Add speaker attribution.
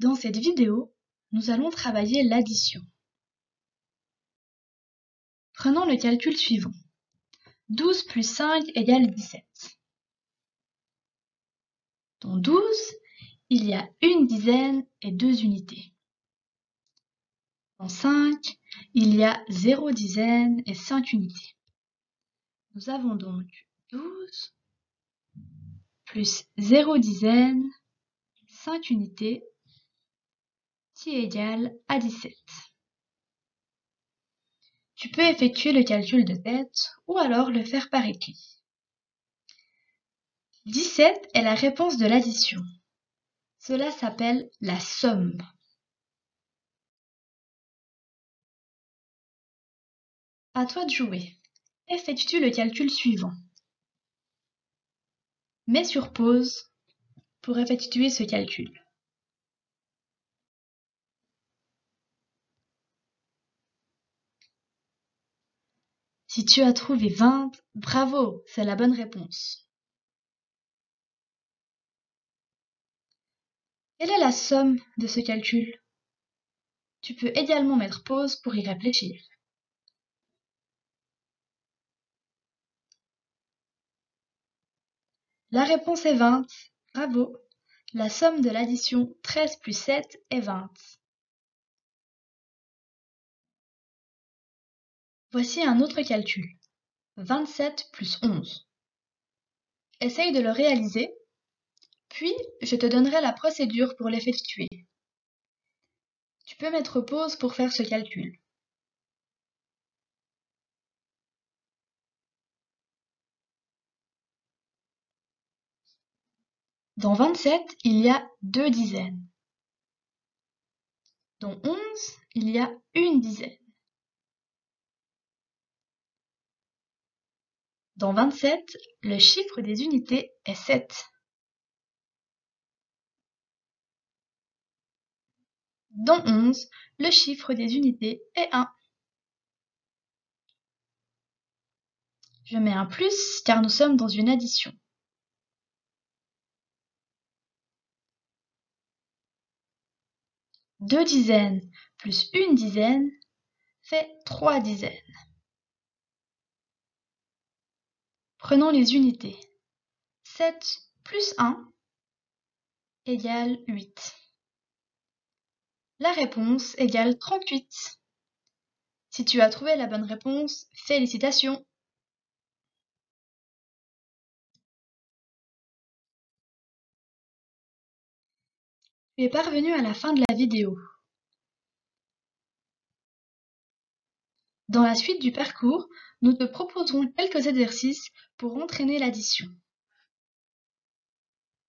Speaker 1: Dans cette vidéo, nous allons travailler l'addition. Prenons le calcul suivant. 12 plus 5 égale 17. Dans 12, il y a une dizaine et deux unités. Dans 5, il y a 0 dizaine et 5 unités. Nous avons donc 12 plus 0 dizaine, 5 unités, qui égale à 17. Tu peux effectuer le calcul de tête ou alors le faire par écrit. 17 est la réponse de l'addition. Cela s'appelle la somme. À toi de jouer. Effectue le calcul suivant. Mets sur pause pour effectuer ce calcul. Si tu as trouvé 20, bravo, c'est la bonne réponse. Quelle est la somme de ce calcul? Tu peux également mettre pause pour y réfléchir. La réponse est 20. Bravo. La somme de l'addition 13 plus 7 est 20. Voici un autre calcul. 27 plus 11. Essaye de le réaliser, puis je te donnerai la procédure pour l'effectuer. Tu peux mettre pause pour faire ce calcul. Dans 27, il y a deux dizaines. Dans 11, il y a une dizaine. Dans 27, le chiffre des unités est 7. Dans 11, le chiffre des unités est 1. Je mets un plus car nous sommes dans une addition. Deux dizaines plus une dizaine fait trois dizaines. Prenons les unités. 7 plus 1 égale 8. La réponse égale 38. Si tu as trouvé la bonne réponse, félicitations Tu es parvenu à la fin de la vidéo. Dans la suite du parcours, nous te proposerons quelques exercices pour entraîner l'addition.